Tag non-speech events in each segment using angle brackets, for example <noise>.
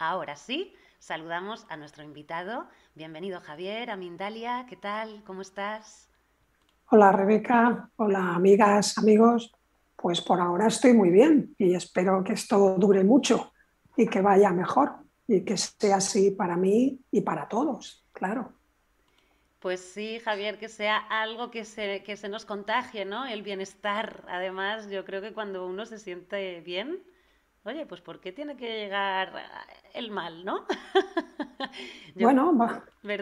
Ahora sí, saludamos a nuestro invitado. Bienvenido Javier, a Mindalia, ¿qué tal? ¿Cómo estás? Hola Rebeca, hola amigas, amigos. Pues por ahora estoy muy bien y espero que esto dure mucho y que vaya mejor y que sea así para mí y para todos, claro. Pues sí, Javier, que sea algo que se, que se nos contagie, ¿no? El bienestar. Además, yo creo que cuando uno se siente bien, oye, pues ¿por qué tiene que llegar el mal, no? <laughs> bueno,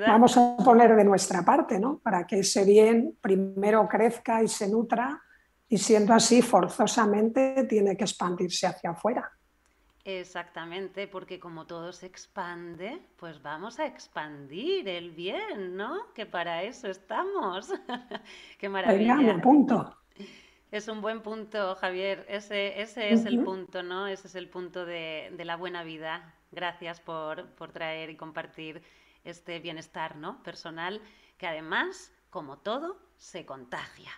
vamos a poner de nuestra parte, ¿no? Para que ese bien primero crezca y se nutra y siendo así, forzosamente tiene que expandirse hacia afuera. Exactamente, porque como todo se expande, pues vamos a expandir el bien, ¿no? Que para eso estamos. <laughs> Qué maravilla. Venga, punto. Es un buen punto, Javier. Ese, ese es el punto, ¿no? Ese es el punto de, de la buena vida. Gracias por, por, traer y compartir este bienestar, ¿no? Personal, que además, como todo, se contagia.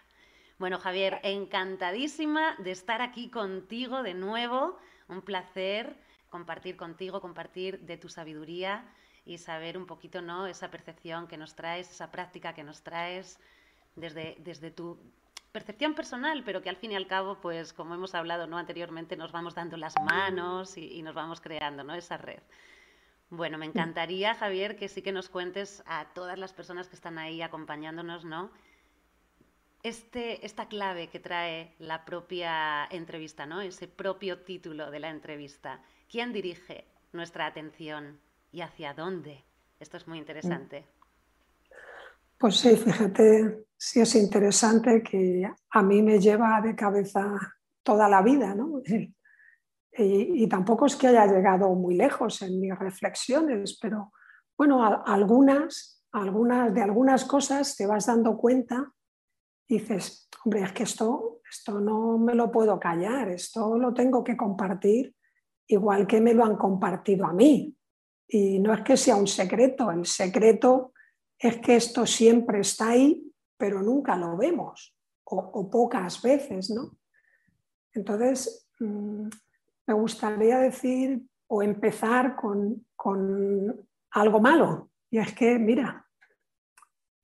Bueno, Javier, encantadísima de estar aquí contigo de nuevo un placer compartir contigo, compartir de tu sabiduría y saber un poquito, ¿no? Esa percepción que nos traes, esa práctica que nos traes desde, desde tu percepción personal, pero que al fin y al cabo, pues como hemos hablado ¿no? anteriormente, nos vamos dando las manos y, y, nos vamos creando ¿no? esa red. Bueno, me encantaría, Javier, que sí que nos cuentes a todas las personas que están ahí acompañándonos, ¿no? este, esta clave que trae la propia entrevista, ¿no? ese propio título de la entrevista. ¿Quién dirige nuestra atención y hacia dónde? Esto es muy interesante. Pues sí, fíjate, sí es interesante que a mí me lleva de cabeza toda la vida, ¿no? Y, tampoco es que haya llegado muy lejos en mis reflexiones, pero bueno, algunas, algunas, de algunas cosas te vas dando cuenta dices, hombre, es que esto, esto no me lo puedo callar, esto lo tengo que compartir igual que me lo han compartido a mí. Y no es que sea un secreto, el secreto es que esto siempre está ahí, pero nunca lo vemos, o, pocas veces, ¿no? Entonces, mm, me gustaría decir o empezar con, con algo malo, y es que, mira,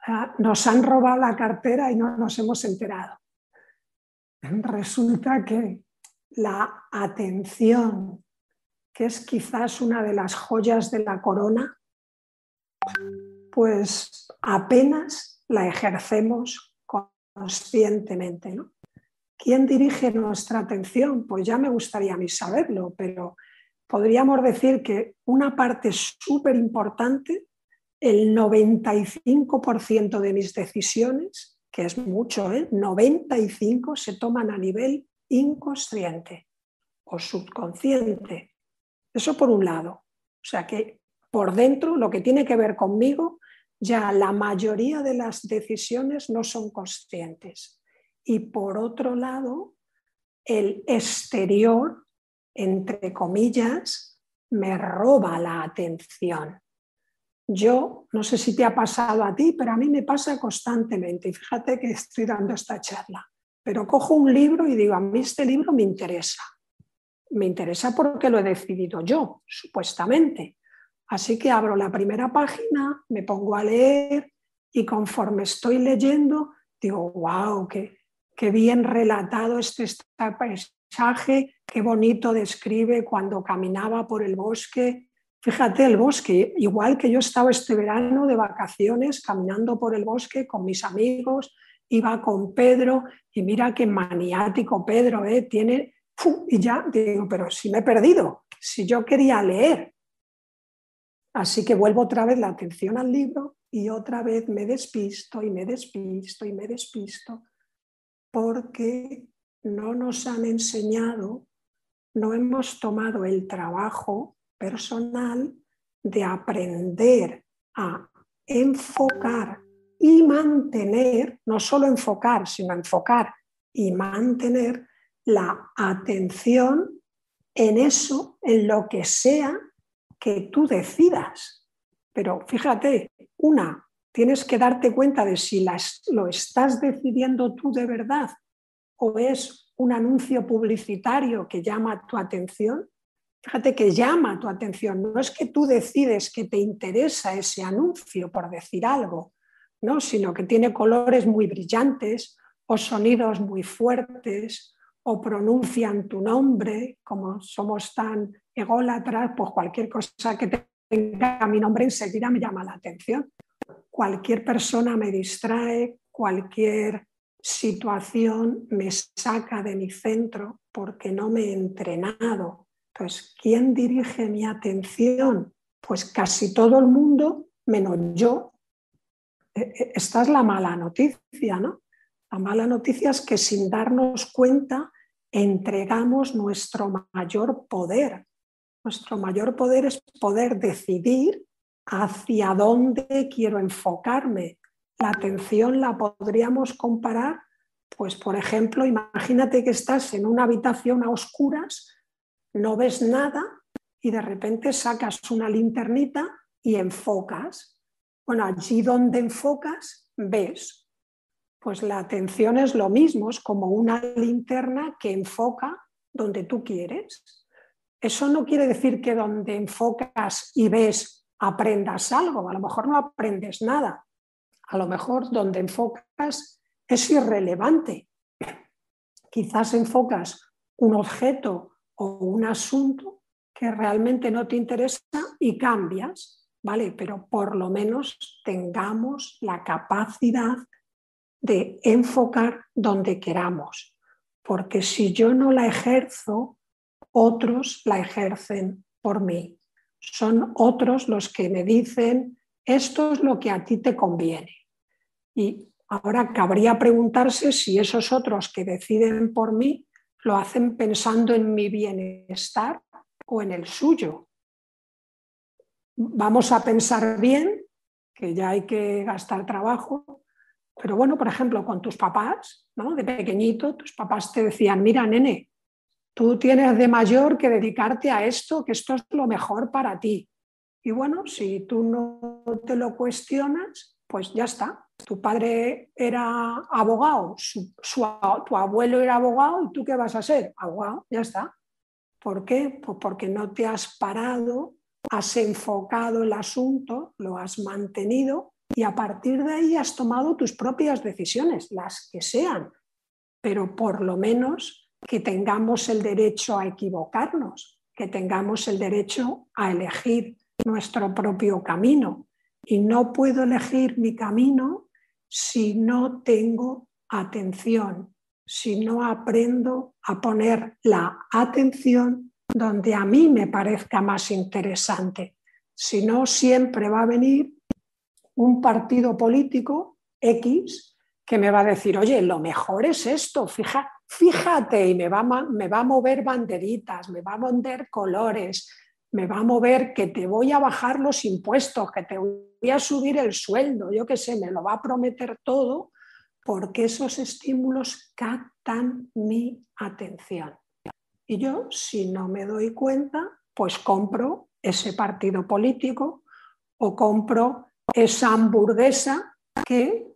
Ah, nos han robado la cartera y no nos hemos enterado. Resulta que la atención, que es quizás una de las joyas de la corona, pues apenas la ejercemos conscientemente. ¿Quién dirige nuestra atención? Pues ya me gustaría a mí saberlo, pero podríamos decir que una parte súper importante el 95% de mis decisiones, que es mucho, ¿eh? 95 se toman a nivel inconsciente o subconsciente. Eso por un lado. O sea que por dentro, lo que tiene que ver conmigo, ya la mayoría de las decisiones no son conscientes. Y por otro lado, el exterior, entre comillas, me roba la atención. Yo, no sé si te ha pasado a ti, pero a mí me pasa constantemente. Y fíjate que estoy dando esta charla. Pero cojo un libro y digo, a mí este libro me interesa. Me interesa porque lo he decidido yo, supuestamente. Así que abro la primera página, me pongo a leer y conforme estoy leyendo, digo, wow, qué, qué bien relatado este, este paisaje, qué bonito describe cuando caminaba por el bosque Fíjate el bosque, igual que yo estaba este verano de vacaciones caminando por el bosque con mis amigos, iba con Pedro y mira qué maniático Pedro, ¿eh? tiene, y ya digo, pero si me he perdido, si yo quería leer. Así que vuelvo otra vez la atención al libro y otra vez me despisto y me despisto y me despisto porque no nos han enseñado, no hemos tomado el trabajo personal de aprender a enfocar y mantener, no solo enfocar, sino enfocar y mantener la atención en eso, en lo que sea que tú decidas. Pero fíjate, una, tienes que darte cuenta de si lo estás decidiendo tú de verdad o es un anuncio publicitario que llama tu atención fíjate que llama tu atención, no es que tú decides que te interesa ese anuncio por decir algo, ¿no? sino que tiene colores muy brillantes o sonidos muy fuertes o pronuncian tu nombre, como somos tan ególatras, pues cualquier cosa que tenga mi nombre enseguida me llama la atención. Cualquier persona me distrae, cualquier situación me saca de mi centro porque no me he entrenado. Entonces, ¿quién dirige mi atención? Pues casi todo el mundo, menos yo. E, e, esta es la mala noticia, ¿no? La mala noticia es que sin darnos cuenta entregamos nuestro mayor poder. Nuestro mayor poder es poder decidir hacia dónde quiero enfocarme, la atención la podríamos comparar, pues por ejemplo, imagínate que estás en una habitación a oscuras, no ves nada y de repente sacas una linternita y enfocas. Bueno, allí donde enfocas, ves. Pues la atención es lo mismo, es como una linterna que enfoca donde tú quieres. Eso no quiere decir que donde enfocas y ves aprendas algo, a lo mejor no aprendes nada, a lo mejor donde enfocas es irrelevante. Quizás enfocas un objeto o un asunto que realmente no te interesa y cambias, ¿vale? Pero por lo menos tengamos la capacidad de enfocar donde queramos, porque si yo no la ejerzo, otros la ejercen por mí. Son otros los que me dicen, esto es lo que a ti te conviene. Y ahora cabría preguntarse si esos otros que deciden por mí lo hacen pensando en mi bienestar o en el suyo. Vamos a pensar bien, que ya hay que gastar trabajo, pero bueno, por ejemplo, con tus papás, ¿no? de pequeñito, tus papás te decían, mira, nene, tú tienes de mayor que dedicarte a esto, que esto es lo mejor para ti. Y bueno, si tú no te lo cuestionas, pues ya está. Tu padre era abogado, tu abuelo era abogado y tú qué vas a ser? Abogado, ya está. ¿Por qué? Pues porque no te has parado, has enfocado el asunto, lo has mantenido y a partir de ahí has tomado tus propias decisiones, las que sean, pero por lo menos que tengamos el derecho a equivocarnos, que tengamos el derecho a elegir nuestro propio camino. Y no puedo elegir mi camino si no tengo atención, si no aprendo a poner la atención donde a mí me parezca más interesante. Si no, siempre va a venir un partido político X que me va a decir, oye, lo mejor es esto, fíjate, y me va, me va a mover banderitas, me va a mover colores, me va a mover que te voy a bajar los impuestos, que te voy a subir el sueldo, yo qué sé, me lo va a prometer todo, porque esos estímulos captan mi atención. Y yo, si no me doy cuenta, pues compro ese partido político o compro esa hamburguesa que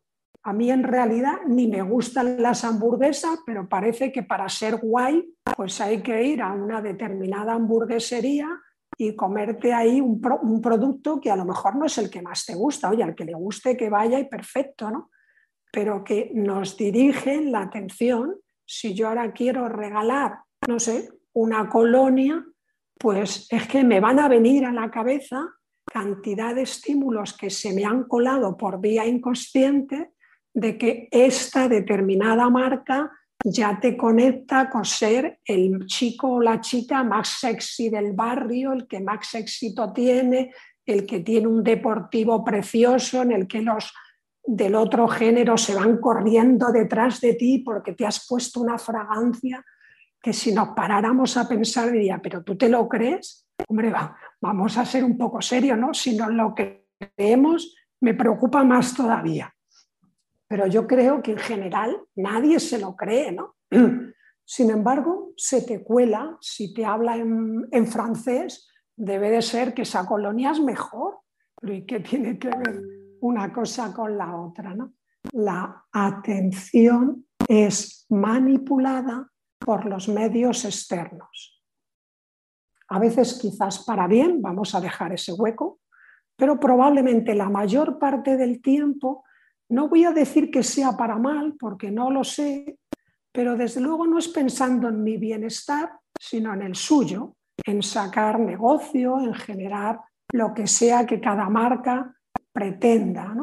a mí en realidad ni me gustan las hamburguesas, pero parece que para ser guay, pues hay que ir a una determinada hamburguesería y comerte ahí un, producto que a lo mejor no es el que más te gusta. Oye, al que le guste que vaya y perfecto, ¿no? Pero que nos dirige la atención. Si yo ahora quiero regalar, no sé, una colonia, pues es que me van a venir a la cabeza cantidad de estímulos que se me han colado por vía inconsciente de que esta determinada marca ya te conecta con ser el chico o la chica más sexy del barrio, el que más éxito tiene, el que tiene un deportivo precioso en el que los del otro género se van corriendo detrás de ti porque te has puesto una fragancia que si nos paráramos a pensar diría, pero tú te lo crees, hombre, vamos a ser un poco serios, ¿no? Si no lo creemos, me preocupa más todavía pero yo creo que en general nadie se lo cree, ¿no? <clears throat> Sin embargo, se te cuela, si te habla en, francés, debe de ser que esa colonia es mejor. Pero ¿y qué tiene que ver una cosa con la otra? ¿no? La atención es manipulada por los medios externos. A veces quizás para bien, vamos a dejar ese hueco, pero probablemente la mayor parte del tiempo, no voy a decir que sea para mal, porque no lo sé, pero desde luego no es pensando en mi bienestar, sino en el suyo, en sacar negocio, en generar lo que sea que cada marca pretenda.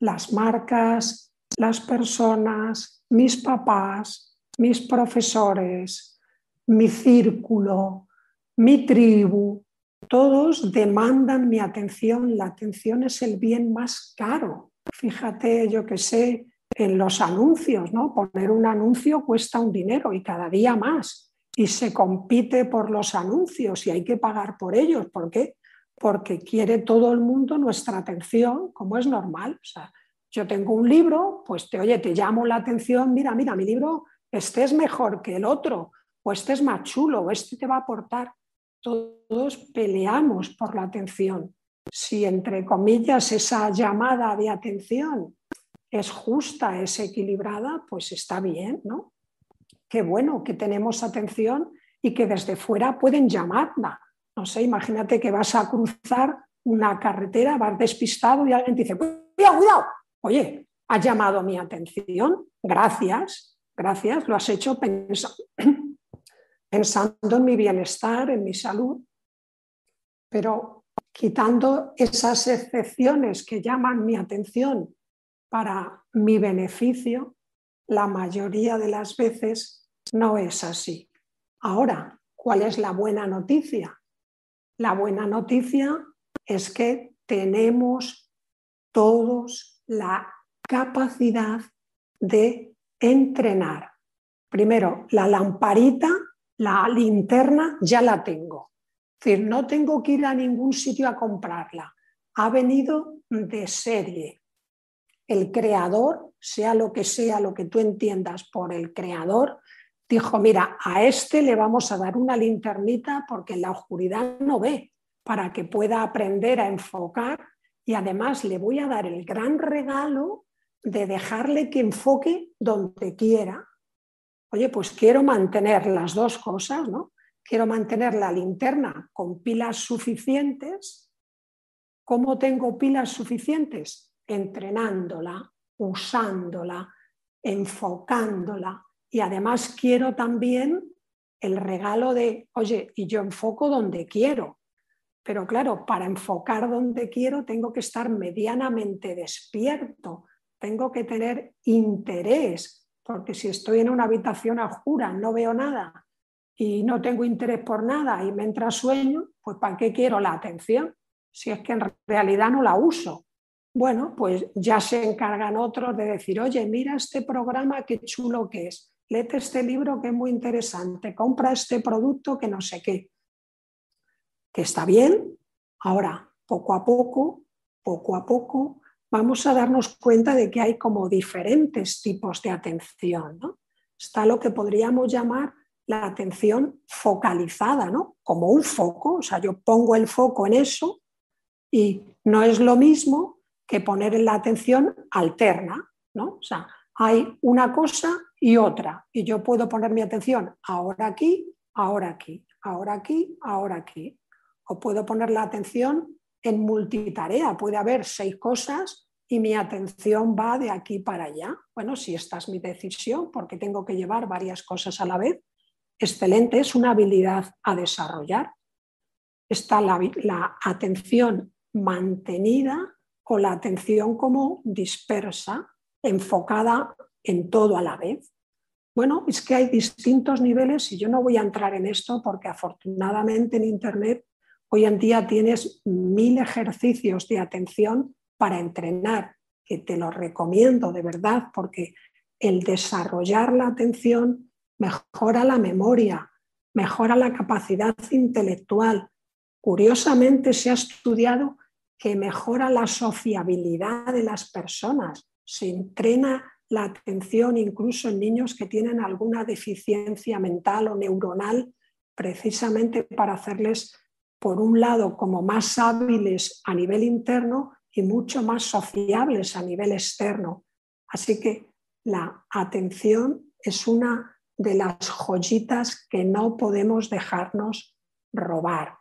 Las marcas, las personas, mis papás, mis profesores, mi círculo, mi tribu, todos demandan mi atención. La atención es el bien más caro. Fíjate, yo que sé, en los anuncios, ¿no? Poner un anuncio cuesta un dinero y cada día más. Y se compite por los anuncios y hay que pagar por ellos. ¿Por qué? Porque quiere todo el mundo nuestra atención, como es normal. O sea, yo tengo un libro, pues te oye, te llamo la atención, mira, mira, mi libro, este es mejor que el otro, o este es más chulo, o este te va a aportar. Todos peleamos por la atención. Si entre comillas esa llamada de atención es justa, es equilibrada, pues está bien, ¿no? Qué bueno que tenemos atención y que desde fuera pueden llamarla. No sé, imagínate que vas a cruzar una carretera, vas despistado y alguien te dice, cuidado, cuidado, oye, has llamado mi atención, gracias, gracias, lo has hecho <clears throat> pensando en mi bienestar, en mi salud, pero quitando esas excepciones que llaman mi atención para mi beneficio, la mayoría de las veces no es así. Ahora, ¿cuál es la buena noticia? La buena noticia es que tenemos todos la capacidad de entrenar. Primero, la lamparita, la linterna, ya la tengo. Es decir, no tengo que ir a ningún sitio a comprarla. Ha venido de serie el creador, sea lo que sea lo que tú entiendas por el creador, dijo, mira, a este le vamos a dar una linternita porque en la oscuridad no ve, para que pueda aprender a enfocar y además le voy a dar el gran regalo de dejarle que enfoque donde quiera. Oye, pues quiero mantener las dos cosas, ¿no? Quiero mantener la linterna con pilas suficientes. ¿Cómo tengo pilas suficientes? entrenándola, usándola, enfocándola. Y además quiero también el regalo de, oye, y yo enfoco donde quiero. Pero claro, para enfocar donde quiero tengo que estar medianamente despierto, tengo que tener interés, porque si estoy en una habitación oscura, no veo nada y no tengo interés por nada y me entra sueño, pues ¿para qué quiero la atención? Si es que en realidad no la uso bueno, pues ya se encargan otros de decir, oye, mira este programa, qué chulo que es, léete este libro que es muy interesante, compra este producto que no sé qué. Que está bien. Ahora, poco a poco, poco a poco, vamos a darnos cuenta de que hay como diferentes tipos de atención. Está lo que podríamos llamar la atención focalizada, ¿no? Como un foco, o sea, yo pongo el foco en eso y no es lo mismo que poner la atención alterna, ¿no? O sea, hay una cosa y otra, y yo puedo poner mi atención ahora aquí, ahora aquí, ahora aquí, ahora aquí. O puedo poner la atención en multitarea, puede haber seis cosas y mi atención va de aquí para allá. Bueno, si esta es mi decisión, porque tengo que llevar varias cosas a la vez, excelente, es una habilidad a desarrollar. Está la, atención mantenida o la atención como dispersa, enfocada en todo a la vez. Bueno, es que hay distintos niveles y yo no voy a entrar en esto porque afortunadamente en Internet hoy en día tienes mil ejercicios de atención para entrenar, que te lo recomiendo de verdad porque el desarrollar la atención mejora la memoria, mejora la capacidad intelectual. Curiosamente se ha estudiado que mejora la sociabilidad de las personas, se entrena la atención incluso en niños que tienen alguna deficiencia mental o neuronal, precisamente para hacerles, por un lado, como más hábiles a nivel interno y mucho más sociables a nivel externo. Así que la atención es una de las joyitas que no podemos dejarnos robar.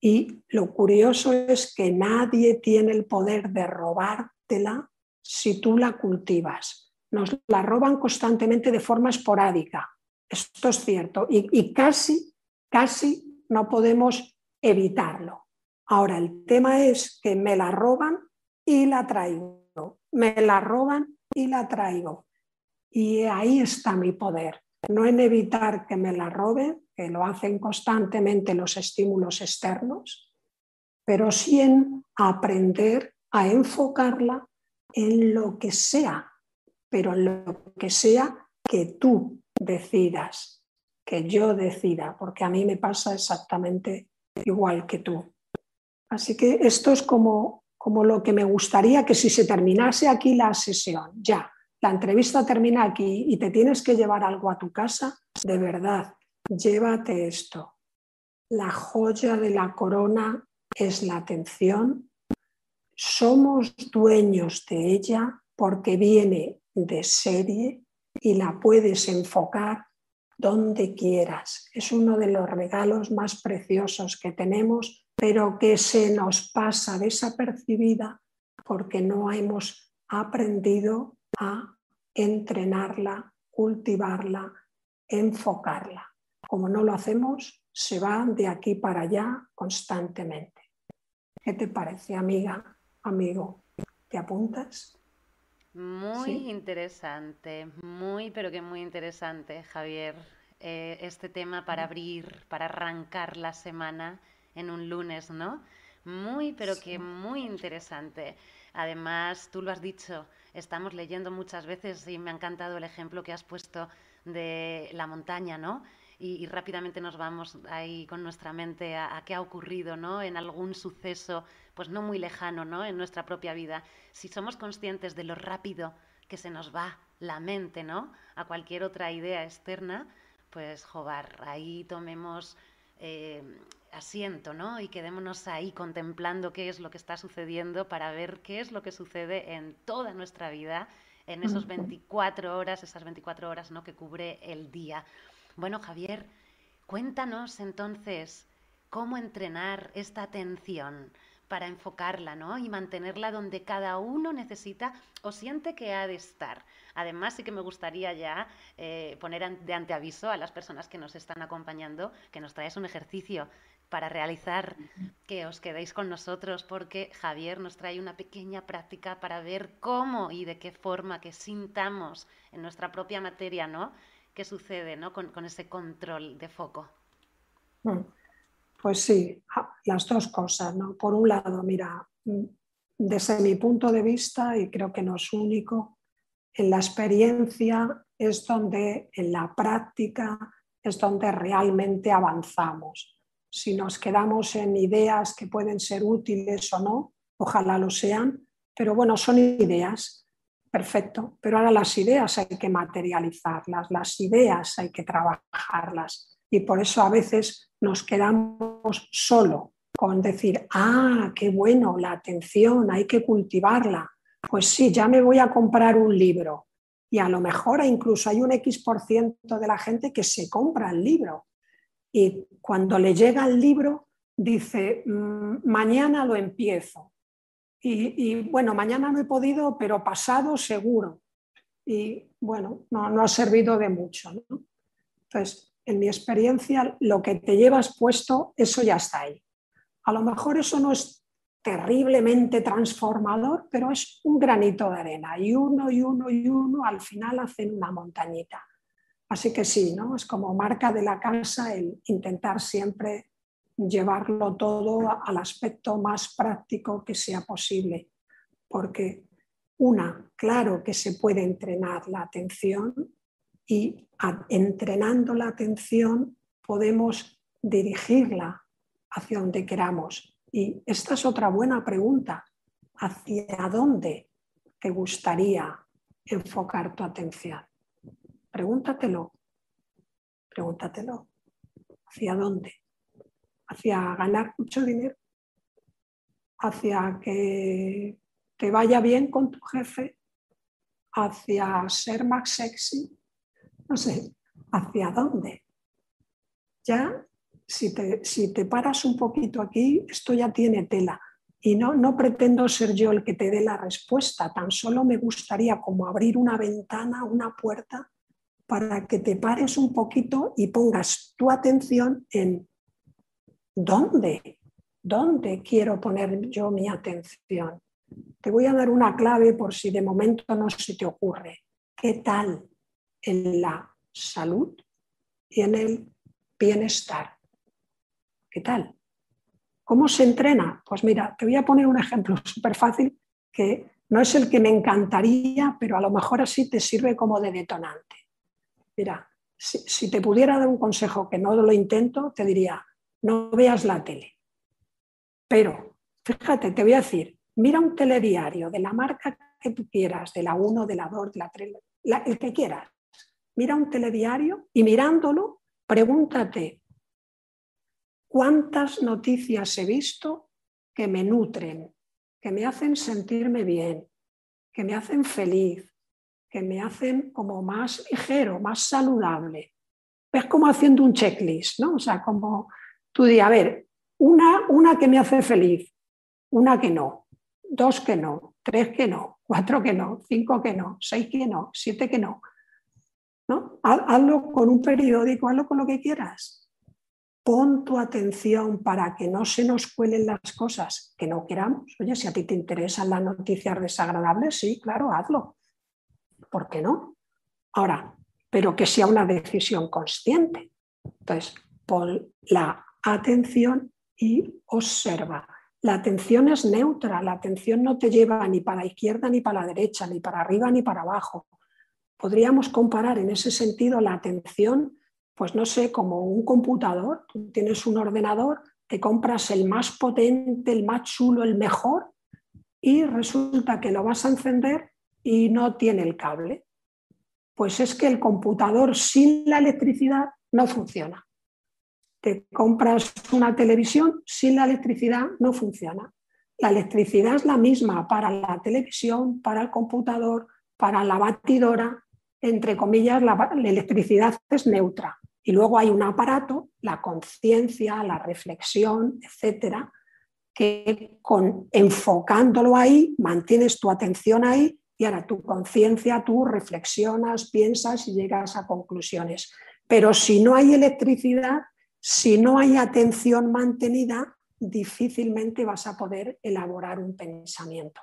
Y lo curioso es que nadie tiene el poder de robártela si tú la cultivas. Nos la roban constantemente de forma esporádica. Esto es cierto. Y, y casi, casi no podemos evitarlo. Ahora, el tema es que me la roban y la traigo. Me la roban y la traigo. Y ahí está mi poder. No en evitar que me la roben, que lo hacen constantemente los estímulos externos, pero sí en aprender a enfocarla en lo que sea, pero en lo que sea que tú decidas, que yo decida, porque a mí me pasa exactamente igual que tú. Así que esto es como, como lo que me gustaría que si se terminase aquí la sesión, ya, la entrevista termina aquí y te tienes que llevar algo a tu casa, de verdad, llévate esto. La joya de la corona es la atención. Somos dueños de ella porque viene de serie y la puedes enfocar donde quieras. Es uno de los regalos más preciosos que tenemos, pero que se nos pasa desapercibida porque no hemos aprendido a entrenarla, cultivarla, enfocarla. Como no lo hacemos, se va de aquí para allá constantemente. ¿Qué te parece, amiga, amigo? ¿Te apuntas? Muy interesante, muy, pero que muy interesante, Javier. Eh, este tema para abrir, para arrancar la semana en un lunes, ¿no? Muy, pero que muy interesante. Además, tú lo has dicho, estamos leyendo muchas veces y me ha encantado el ejemplo que has puesto de la montaña, ¿no? Y, rápidamente nos vamos ahí con nuestra mente a, qué ha ocurrido, ¿no? En algún suceso, pues no muy lejano, ¿no? En nuestra propia vida. Si somos conscientes de lo rápido que se nos va la mente, ¿no? A cualquier otra idea externa, pues, joder, ahí tomemos eh, asiento, ¿no? Y quedémonos ahí contemplando qué es lo que está sucediendo para ver qué es lo que sucede en toda nuestra vida, en esos 24 horas, esas 24 horas, ¿no? Que cubre el día. Bueno, Javier, cuéntanos entonces cómo entrenar esta atención para enfocarla, ¿no? Y mantenerla donde cada uno necesita o siente que ha de estar. Además, sí que me gustaría ya eh, poner de anteaviso a las personas que nos están acompañando que nos traes un ejercicio para realizar, que os quedéis con nosotros, porque Javier nos trae una pequeña práctica para ver cómo y de qué forma que sintamos en nuestra propia materia, ¿no? ¿Qué sucede, ¿no? Con, ese control de foco. Mm. Pues sí, las dos cosas, ¿no? Por un lado, mira, mm, desde mi punto de vista, y creo que no es único, en la experiencia es donde, en la práctica, es donde realmente avanzamos. Si nos quedamos en ideas que pueden ser útiles o no, ojalá lo sean, pero bueno, son ideas, perfecto, pero ahora las ideas hay que materializarlas, las ideas hay que trabajarlas y por eso a veces nos quedamos solo con decir, ah, qué bueno, la atención, hay que cultivarla. Pues sí, ya me voy a comprar un libro. Y a lo mejor incluso hay un X por ciento de la gente que se compra el libro. Y cuando le llega el libro, dice, mm, mañana lo empiezo. Y, bueno, mañana no he podido, pero pasado seguro. Y bueno, no, no ha servido de mucho. ¿no? Entonces, en mi experiencia, lo que te llevas puesto, eso ya está ahí. A lo mejor eso no es terriblemente transformador, pero es un granito de arena y uno y uno y uno al final hacen una montañita. Así que sí, ¿no? es como marca de la casa el intentar siempre llevarlo todo al aspecto más práctico que sea posible, porque una, claro que se puede entrenar la atención y entrenando la atención podemos dirigirla hacia donde queramos. Y esta es otra buena pregunta. ¿Hacia dónde te gustaría enfocar tu atención? Pregúntatelo. Pregúntatelo. ¿Hacia dónde? ¿Hacia ganar mucho dinero? ¿Hacia que te vaya bien con tu jefe? ¿Hacia ser más sexy? no sé, hacia dónde. Ya si te, si te paras un poquito aquí, esto ya tiene tela. Y no, no pretendo ser yo el que te dé la respuesta, tan solo me gustaría como abrir una ventana, una puerta, para que te pares un poquito y pongas tu atención en dónde, dónde quiero poner yo mi atención. Te voy a dar una clave por si de momento no se te ocurre. ¿Qué tal en la salud y en el bienestar? ¿Qué tal? ¿Cómo se entrena? Pues mira, te voy a poner un ejemplo súper fácil que no es el que me encantaría, pero a lo mejor así te sirve como de detonante. Mira, si, te pudiera dar un consejo que no lo intento, te diría, no veas la tele. Pero, fíjate, te voy a decir, mira un telediario de la marca que tú quieras, de la 1, de la 2, de la 3, el que quieras. Mira un telediario y mirándolo, pregúntate, ¿Cuántas noticias he visto que me nutren, que me hacen sentirme bien, que me hacen feliz, que me hacen como más ligero, más saludable? Es como haciendo un checklist, ¿no? O sea, como tú di, a ver, una, una que me hace feliz, una que no, dos que no, tres que no, cuatro que no, cinco que no, seis que no, siete que no. ¿no? Hazlo con un periódico, hazlo con lo que quieras pon tu atención para que no se nos cuelen las cosas que no queramos. Oye, si a ti te interesan las noticias desagradables, sí, claro, hazlo. ¿Por qué no? Ahora, pero que sea una decisión consciente. Entonces, pon la atención y observa. La atención es neutra, la atención no te lleva ni para la izquierda ni para la derecha, ni para arriba ni para abajo. Podríamos comparar en ese sentido la atención pues no sé, como un computador, tú tienes un ordenador, te compras el más potente, el más chulo, el mejor, y resulta que lo vas a encender y no tiene el cable. Pues es que el computador sin la electricidad no funciona. Te compras una televisión, sin la electricidad no funciona. La electricidad es la misma para la televisión, para el computador, para la batidora, entre comillas, la, electricidad es neutra. Y luego hay un aparato, la conciencia, la reflexión, etcétera, que con, enfocándolo ahí, mantienes tu atención ahí y ahora tu conciencia, tú reflexionas, piensas y llegas a conclusiones. Pero si no hay electricidad, si no hay atención mantenida, difícilmente vas a poder elaborar un pensamiento.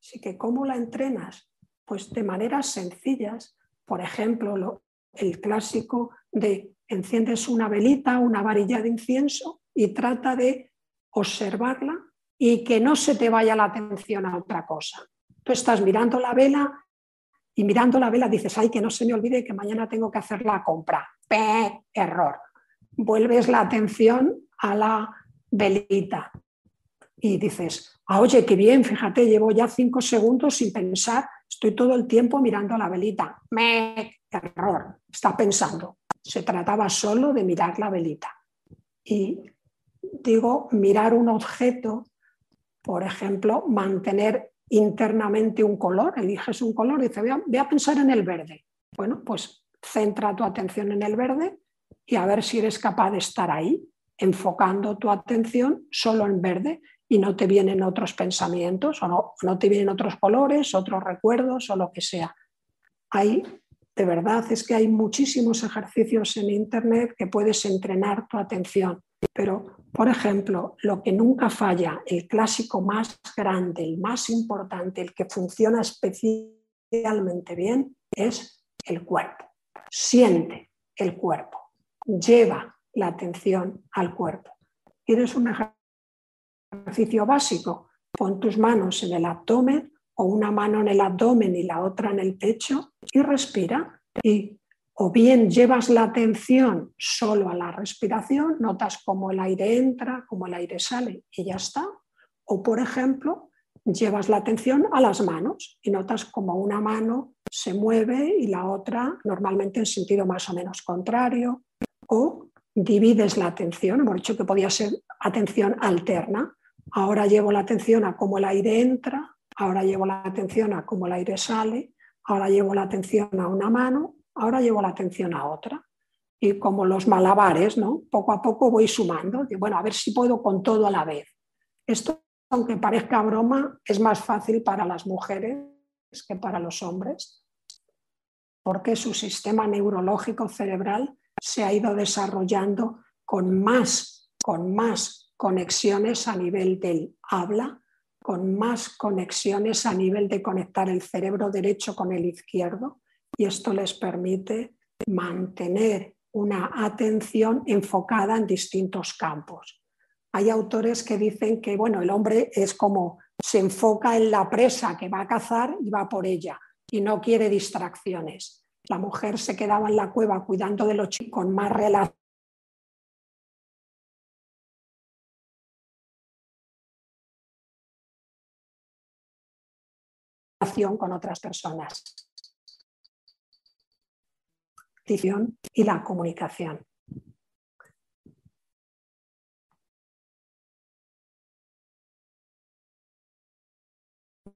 Así que, ¿cómo la entrenas? Pues de maneras sencillas, por ejemplo, el clásico de enciendes una velita, una varilla de incienso y trata de observarla y que no se te vaya la atención a otra cosa. Tú estás mirando la vela y mirando la vela dices, ay, que no se me olvide que mañana tengo que hacer la compra. ¡Pe! Error. Vuelves la atención a la velita y dices, ah, oye, qué bien, fíjate, llevo ya cinco segundos sin pensar Estoy todo el tiempo mirando la velita. Me error. Está pensando. Se trataba solo de mirar la velita. Y digo, mirar un objeto, por ejemplo, mantener internamente un color, eliges un color y dices, voy a, voy a pensar en el verde. Bueno, pues centra tu atención en el verde y a ver si eres capaz de estar ahí, enfocando tu atención solo en verde y no te vienen otros pensamientos o no, no te vienen otros colores, otros recuerdos o lo que sea. Hay, de verdad, es que hay muchísimos ejercicios en Internet que puedes entrenar tu atención. Pero, por ejemplo, lo que nunca falla, el clásico más grande, el más importante, el que funciona especialmente bien, es el cuerpo. Siente el cuerpo, lleva la atención al cuerpo. ¿Quieres un ejercicio? básico, pon tus manos en el abdomen o una mano en el abdomen y la otra en el pecho y respira. Y o bien llevas la atención solo a la respiración, notas cómo el aire entra, cómo el aire sale y ya está. O por ejemplo, llevas la atención a las manos y notas cómo una mano se mueve y la otra normalmente en sentido más o menos contrario. O divides la atención, hemos dicho que podía ser atención alterna, Ahora llevo la atención a cómo el aire entra, ahora llevo la atención a cómo el aire sale, ahora llevo la atención a una mano, ahora llevo la atención a otra. y como los malabares, ¿no? Poco a poco voy sumando. bueno, a ver si puedo con todo a la vez. Esto, aunque parezca broma, es más fácil para las mujeres que para los hombres, porque su sistema neurológico cerebral se ha ido desarrollando con más, con más conexiones a nivel del habla, con más conexiones a nivel de conectar el cerebro derecho con el izquierdo, y esto les permite mantener una atención enfocada en distintos campos. Hay autores que dicen que bueno, el hombre es como se enfoca en la presa que va a cazar y va por ella y no quiere distracciones. La mujer se quedaba en la cueva cuidando de los chicos con más relación con otras personas y la comunicación.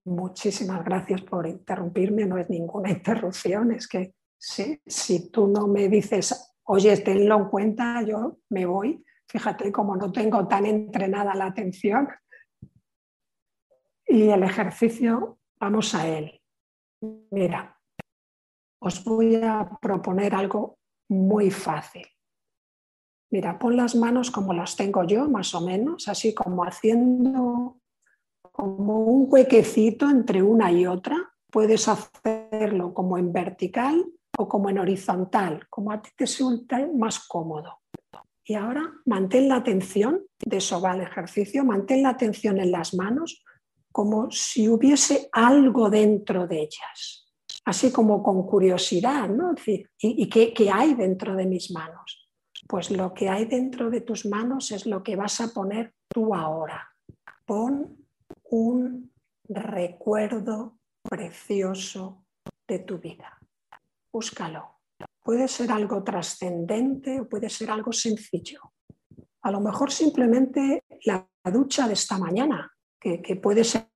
Muchísimas gracias por interrumpirme, no es ninguna <laughs> interrupción, es que si, tú no me dices, oye, tenlo en cuenta, yo me voy. Fíjate, como no tengo tan entrenada la atención. Y el ejercicio, vamos a él. Mira, os voy a proponer algo muy fácil. Mira, pon las manos como las tengo yo, más o menos, así como haciendo como un huequecito entre una y otra. Puedes hacerlo como en vertical o como en horizontal, como a ti te resulte más cómodo. Y ahora mantén la atención, de eso va el ejercicio, mantén la atención en las manos como si hubiese algo dentro de ellas así como con curiosidad, ¿no? ¿y, qué, hay dentro de mis manos? Pues lo que hay dentro de tus manos es lo que vas a poner tú ahora. Pon un recuerdo precioso de tu vida. Búscalo. Puede ser algo trascendente o puede ser algo sencillo. A lo mejor simplemente la ducha de esta mañana, que puede ser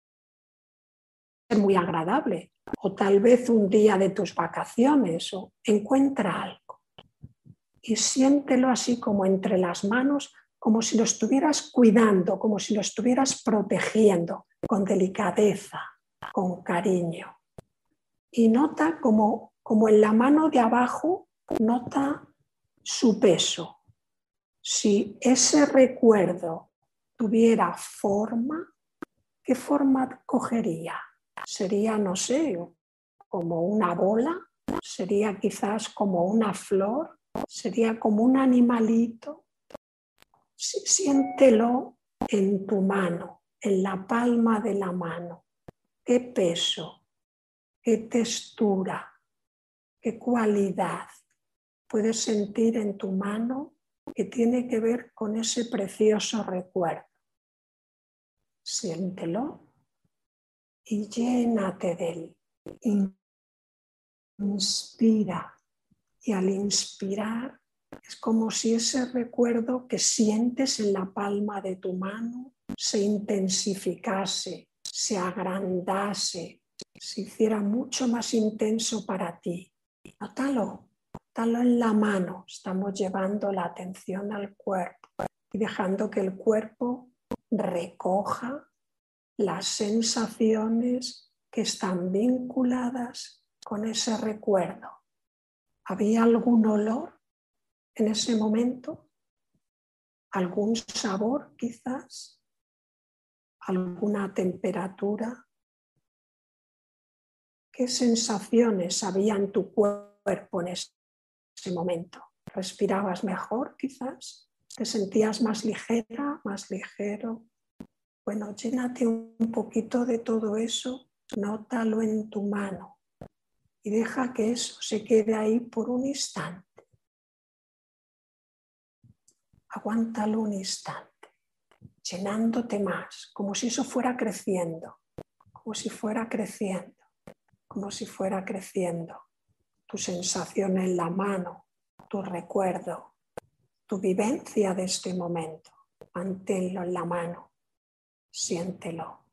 muy agradable, o tal vez un día de tus vacaciones, o encuentra algo y siéntelo así como entre las manos, como si lo estuvieras cuidando, como si lo estuvieras protegiendo, con delicadeza, con cariño. Y nota como, como en la mano de abajo, nota su peso. Si ese recuerdo tuviera forma, ¿qué forma cogería? Sería, no sé, como una bola, sería quizás como una flor, sería como un animalito. Siéntelo en tu mano, en la palma de la mano. ¿Qué peso? ¿Qué textura? ¿Qué cualidad puedes sentir en tu mano que tiene que ver con ese precioso recuerdo? Siéntelo y llénate de él. Inspira y al inspirar es como si ese recuerdo que sientes en la palma de tu mano se intensificase, se agrandase, se hiciera mucho más intenso para ti. Nótalo, nótalo en la mano. Estamos llevando la atención al cuerpo y dejando que el cuerpo recoja las sensaciones que están vinculadas con ese recuerdo. ¿Había algún olor en ese momento? ¿Algún sabor quizás? ¿Alguna temperatura? ¿Qué sensaciones había en tu cuerpo en ese momento? ¿Respirabas mejor quizás? ¿Te sentías más ligera, más ligero? Bueno, llénate un poquito de todo eso, nótalo en tu mano y deja que eso se quede ahí por un instante. Aguántalo un instante, llenándote más, como si eso fuera creciendo, como si fuera creciendo, como si fuera creciendo. Tu sensación en la mano, tu recuerdo, tu vivencia de este momento. Manténlo en la mano siéntelo.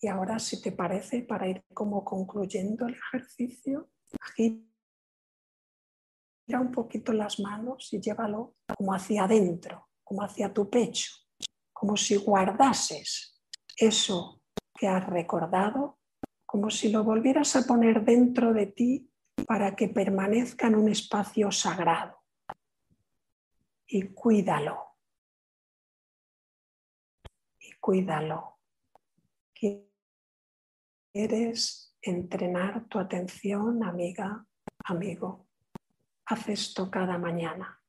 Y ahora, si te parece, para ir como concluyendo el ejercicio, gira un poquito las manos y llévalo como hacia adentro, como hacia tu pecho, como si guardases eso que has recordado, como si lo volvieras a poner dentro de ti para que permanezca en un espacio sagrado. Y cuídalo. Cuídalo. ¿Quieres entrenar tu atención, amiga, amigo? Haz esto cada mañana.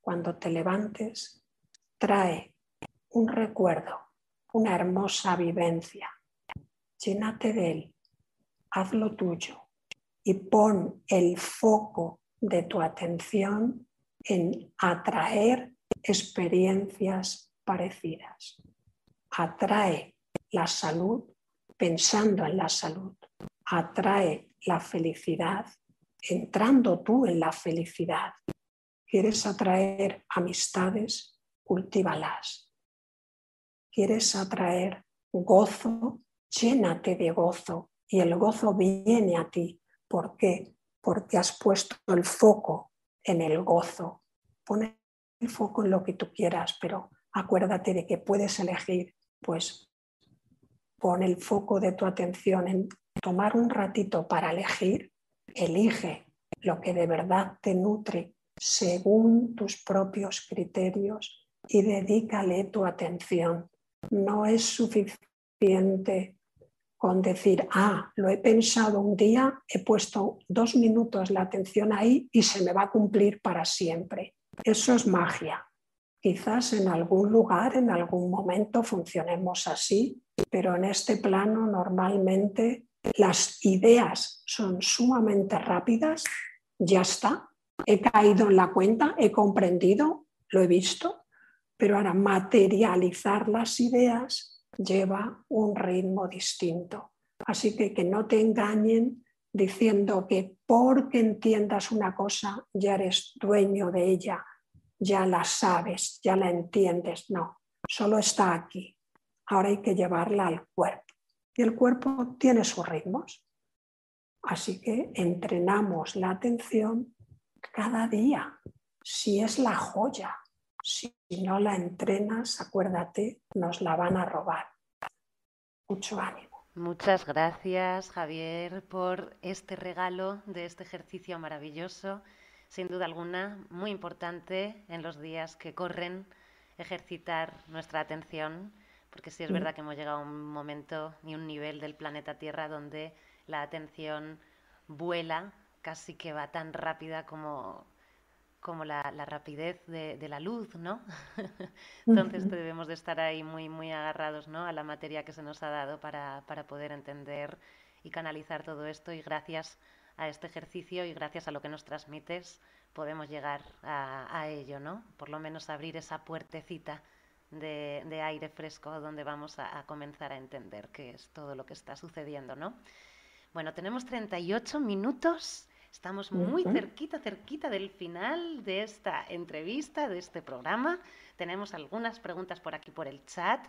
Cuando te levantes, trae un recuerdo, una hermosa vivencia. Llénate de él, hazlo tuyo y pon el foco de tu atención en atraer experiencias parecidas. Atrae la salud pensando en la salud. Atrae la felicidad entrando tú en la felicidad. ¿Quieres atraer amistades? Cultívalas. ¿Quieres atraer gozo? Llénate de gozo y el gozo viene a ti. ¿Por qué? Porque has puesto el foco en el gozo. Pon el foco en lo que tú quieras, pero acuérdate de que puedes elegir, pues pon el foco de tu atención en tomar un ratito para elegir Elige lo que de verdad te nutre según tus propios criterios y dedícale tu atención. No es suficiente con decir, ah, lo he pensado un día, he puesto dos minutos la atención ahí y se me va a cumplir para siempre. Eso es magia. Quizás en algún lugar, en algún momento funcionemos así, pero en este plano normalmente las ideas son sumamente rápidas, ya está, he caído en la cuenta, he comprendido, lo he visto, pero ahora materializar las ideas lleva un ritmo distinto. Así que que no te engañen diciendo que porque entiendas una cosa ya eres dueño de ella, ya la sabes, ya la entiendes. No, solo está aquí. Ahora hay que llevarla al cuerpo y el cuerpo tiene sus ritmos. Así que entrenamos la atención cada día. Si es la joya, si no la entrenas, acuérdate, nos la van a robar. Mucho ánimo. Muchas gracias, Javier, por este regalo de este ejercicio maravilloso. Sin duda alguna, muy importante en los días que corren ejercitar nuestra atención porque sí es mm. verdad que hemos llegado a un momento y un nivel del planeta Tierra donde la atención vuela, casi que va tan rápida como, como la, rapidez de, la luz, ¿no? <laughs> Entonces debemos de estar ahí muy, muy agarrados ¿no? a la materia que se nos ha dado para, poder entender y canalizar todo esto y gracias a este ejercicio y gracias a lo que nos transmites podemos llegar a, a ello, ¿no? Por lo menos abrir esa puertecita de, aire fresco donde vamos a, comenzar a entender qué es todo lo que está sucediendo, ¿no? Bueno, tenemos 38 minutos. Estamos muy cerquita, cerquita del final de esta entrevista, de este programa. Tenemos algunas preguntas por aquí por el chat.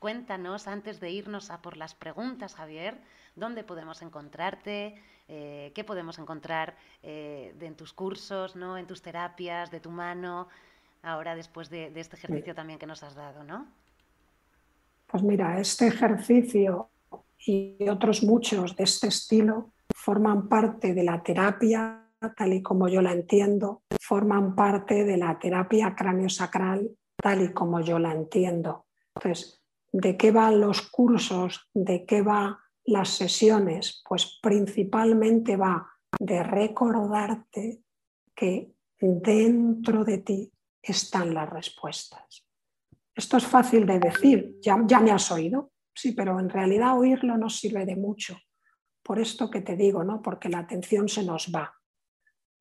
Cuéntanos, antes de irnos a por las preguntas, Javier, dónde podemos encontrarte, eh, qué podemos encontrar eh, en tus cursos, ¿no? en tus terapias, de tu mano ahora después de, este ejercicio también que nos has dado, ¿no? Pues mira, este ejercicio y otros muchos de este estilo forman parte de la terapia tal y como yo la entiendo, forman parte de la terapia cráneo-sacral tal y como yo la entiendo. Entonces, ¿de qué van los cursos? ¿De qué van las sesiones? Pues principalmente va de recordarte que dentro de ti están las respuestas. Esto es fácil de decir, ya, ya me has oído, sí, pero en realidad oírlo no sirve de mucho. Por esto que te digo, ¿no? Porque la atención se nos va.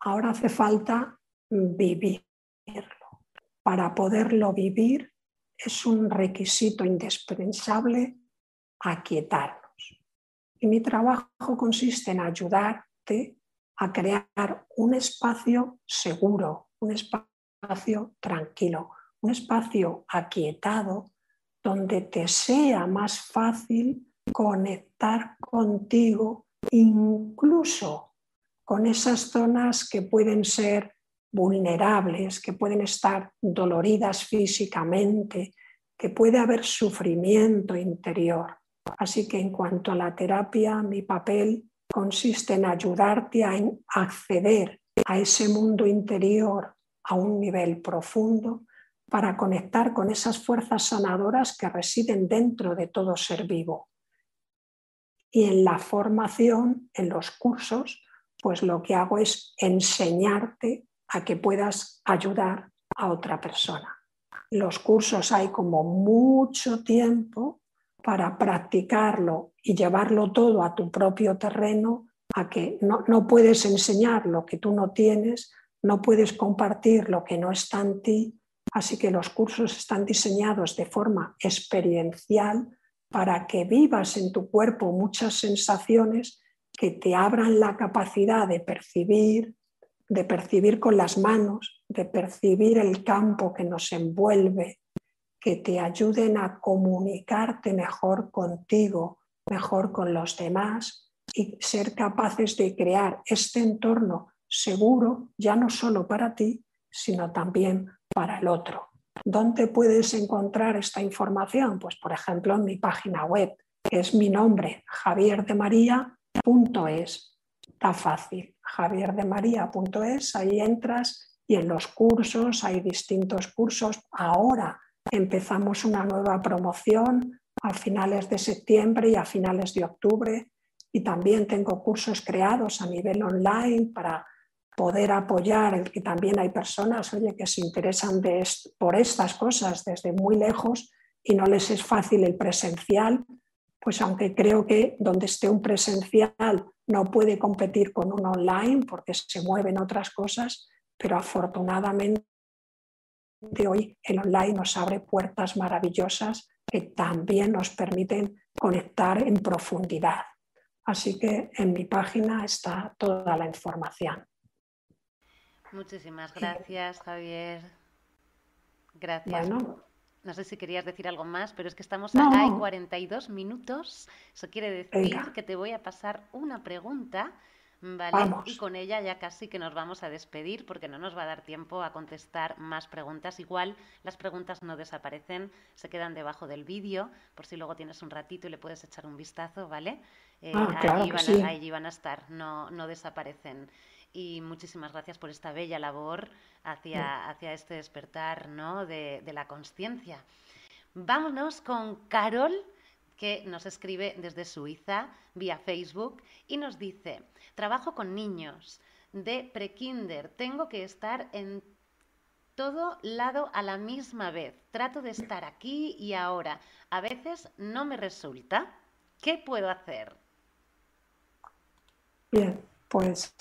Ahora hace falta vivirlo. Para poderlo vivir es un requisito indispensable aquietarnos. Y mi trabajo consiste en ayudarte a crear un espacio seguro, un espacio tranquilo, un espacio aquietado donde te sea más fácil conectar contigo, incluso con esas zonas que pueden ser vulnerables, que pueden estar doloridas físicamente, que puede haber sufrimiento interior. Así que en cuanto a la terapia, mi papel consiste en ayudarte a acceder a ese mundo interior a un nivel profundo para conectar con esas fuerzas sanadoras que residen dentro de todo ser vivo. Y en la formación, en los cursos, pues lo que hago es enseñarte a que puedas ayudar a otra persona. Los cursos hay como mucho tiempo para practicarlo y llevarlo todo a tu propio terreno, a que no, no puedes enseñar lo que tú no tienes, no puedes compartir lo que no está en ti, así que los cursos están diseñados de forma experiencial para que vivas en tu cuerpo muchas sensaciones que te abran la capacidad de percibir, de percibir con las manos, de percibir el campo que nos envuelve, que te ayuden a comunicarte mejor contigo, mejor con los demás y ser capaces de crear este entorno seguro, ya no solo para ti, sino también para el otro. ¿Dónde puedes encontrar esta información? Pues por ejemplo en mi página web, que es mi nombre, javierdemaría.es. Está fácil, javierdemaría.es, ahí entras y en los cursos hay distintos cursos. Ahora empezamos una nueva promoción a finales de septiembre y a finales de octubre y también tengo cursos creados a nivel online para poder apoyar el que también hay personas oye, que se interesan por estas cosas desde muy lejos y no les es fácil el presencial, pues aunque creo que donde esté un presencial no puede competir con un online porque se mueven otras cosas, pero afortunadamente hoy el online nos abre puertas maravillosas que también nos permiten conectar en profundidad. Así que en mi página está toda la información. Muchísimas gracias, Javier. Gracias. No sé si querías decir algo más, pero es que estamos a hay 42 minutos. Eso quiere decir que te voy a pasar una pregunta, ¿vale? Y con ella ya casi que nos vamos a despedir porque no nos va a dar tiempo a contestar más preguntas. Igual las preguntas no desaparecen, se quedan debajo del vídeo, por si luego tienes un ratito y le puedes echar un vistazo, ¿vale? Eh, ah, allí, van a, estar, no, no desaparecen y muchísimas gracias por esta bella labor hacia, hacia este despertar ¿no? de, de la conciencia. Vámonos con Carol, que nos escribe desde Suiza vía Facebook y nos dice, trabajo con niños de prekinder, tengo que estar en todo lado a la misma vez, trato de estar aquí y ahora, a veces no me resulta, ¿qué puedo hacer? Bien, pues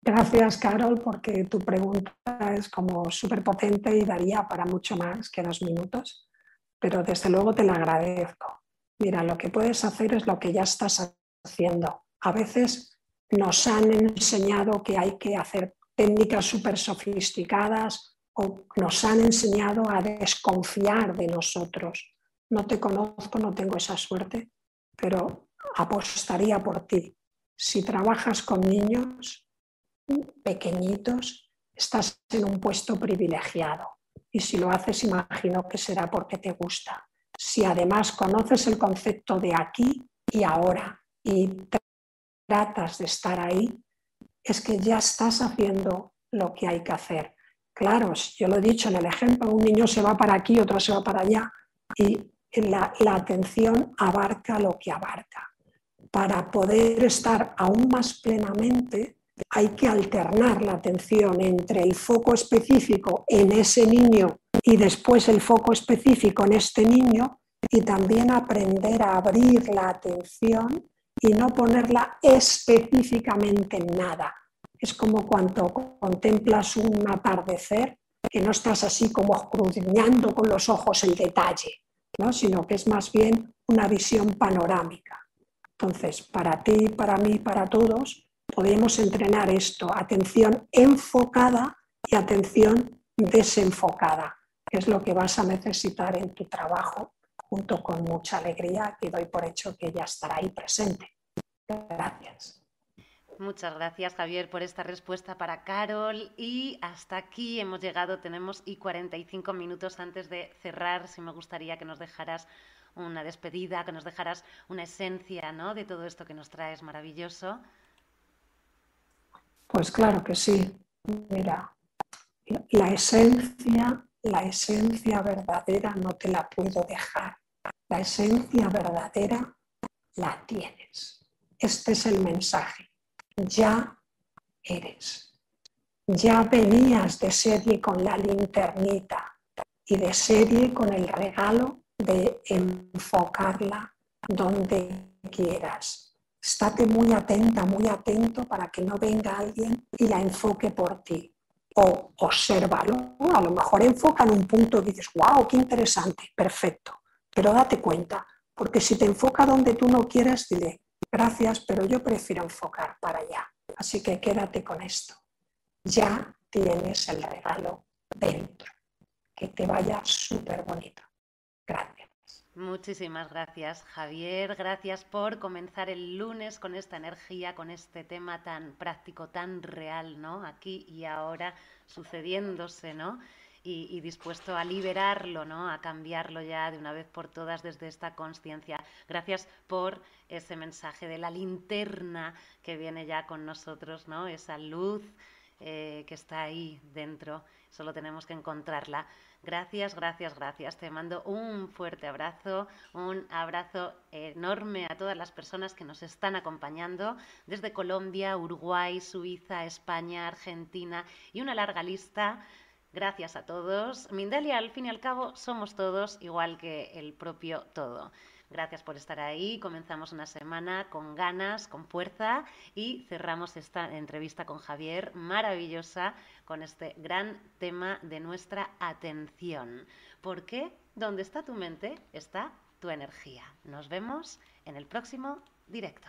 Gracias, Carol, porque tu pregunta es como súper potente y daría para mucho más que dos minutos, pero desde luego te la agradezco. Mira, lo que puedes hacer es lo que ya estás haciendo. A veces nos han enseñado que hay que hacer técnicas súper sofisticadas o nos han enseñado a desconfiar de nosotros. No te conozco, no tengo esa suerte, pero apostaría por ti. Si trabajas con niños, pequeñitos, estás en un puesto privilegiado. Y si lo haces, imagino que será porque te gusta. Si además conoces el concepto de aquí y ahora y tratas de estar ahí, es que ya estás haciendo lo que hay que hacer. Claro, yo lo he dicho en el ejemplo, un niño se va para aquí, otro se va para allá y la, la atención abarca lo que abarca. Para poder estar aún más plenamente, hay que alternar la atención entre el foco específico en ese niño y después el foco específico en este niño y también aprender a abrir la atención y no ponerla específicamente en nada. Es como cuando contemplas un atardecer, que no estás así como escudriñando con los ojos el detalle, ¿no? sino que es más bien una visión panorámica. Entonces, para ti, para mí, para todos, podemos entrenar esto, atención enfocada y atención desenfocada, que es lo que vas a necesitar en tu trabajo, junto con mucha alegría, que doy por hecho que ya estará ahí presente. Gracias. Muchas gracias, Javier, por esta respuesta para Carol. Y hasta aquí hemos llegado, tenemos y 45 minutos antes de cerrar. Si me gustaría que nos dejaras una despedida, que nos dejaras una esencia ¿no? de todo esto que nos traes maravilloso. Pues claro que sí. Mira, la esencia, la esencia verdadera no te la puedo dejar. La esencia verdadera la tienes. Este es el mensaje. Ya eres. Ya venías de serie con la linternita y de serie con el regalo de enfocarla donde quieras. Estate muy atenta, muy atento para que no venga alguien y la enfoque por ti. O obsérvalo. A lo mejor enfoca en un punto y dices, wow, qué interesante, perfecto. Pero date cuenta, porque si te enfoca donde tú no quieres, dile, gracias, pero yo prefiero enfocar para allá. Así que quédate con esto. Ya tienes el regalo dentro. Que te vaya súper bonito. Gracias. Muchísimas gracias, Javier. Gracias por comenzar el lunes con esta energía, con este tema tan práctico, tan real, ¿no? Aquí y ahora sucediéndose, ¿no? Y, dispuesto a liberarlo, ¿no? A cambiarlo ya de una vez por todas desde esta conciencia. Gracias por ese mensaje de la linterna que viene ya con nosotros, ¿no? Esa luz eh, que está ahí dentro. Solo tenemos que encontrarla. Gracias, gracias, gracias. Te mando un fuerte abrazo, un abrazo enorme a todas las personas que nos están acompañando desde Colombia, Uruguay, Suiza, España, Argentina y una larga lista. Gracias a todos. Mindalia, al fin y al cabo, somos todos igual que el propio todo. Gracias por estar ahí. Comenzamos una semana con ganas, con fuerza y cerramos esta entrevista con Javier, maravillosa, con este gran tema de nuestra atención. ¿Por qué? Donde está tu mente está tu energía. Nos vemos en el próximo directo.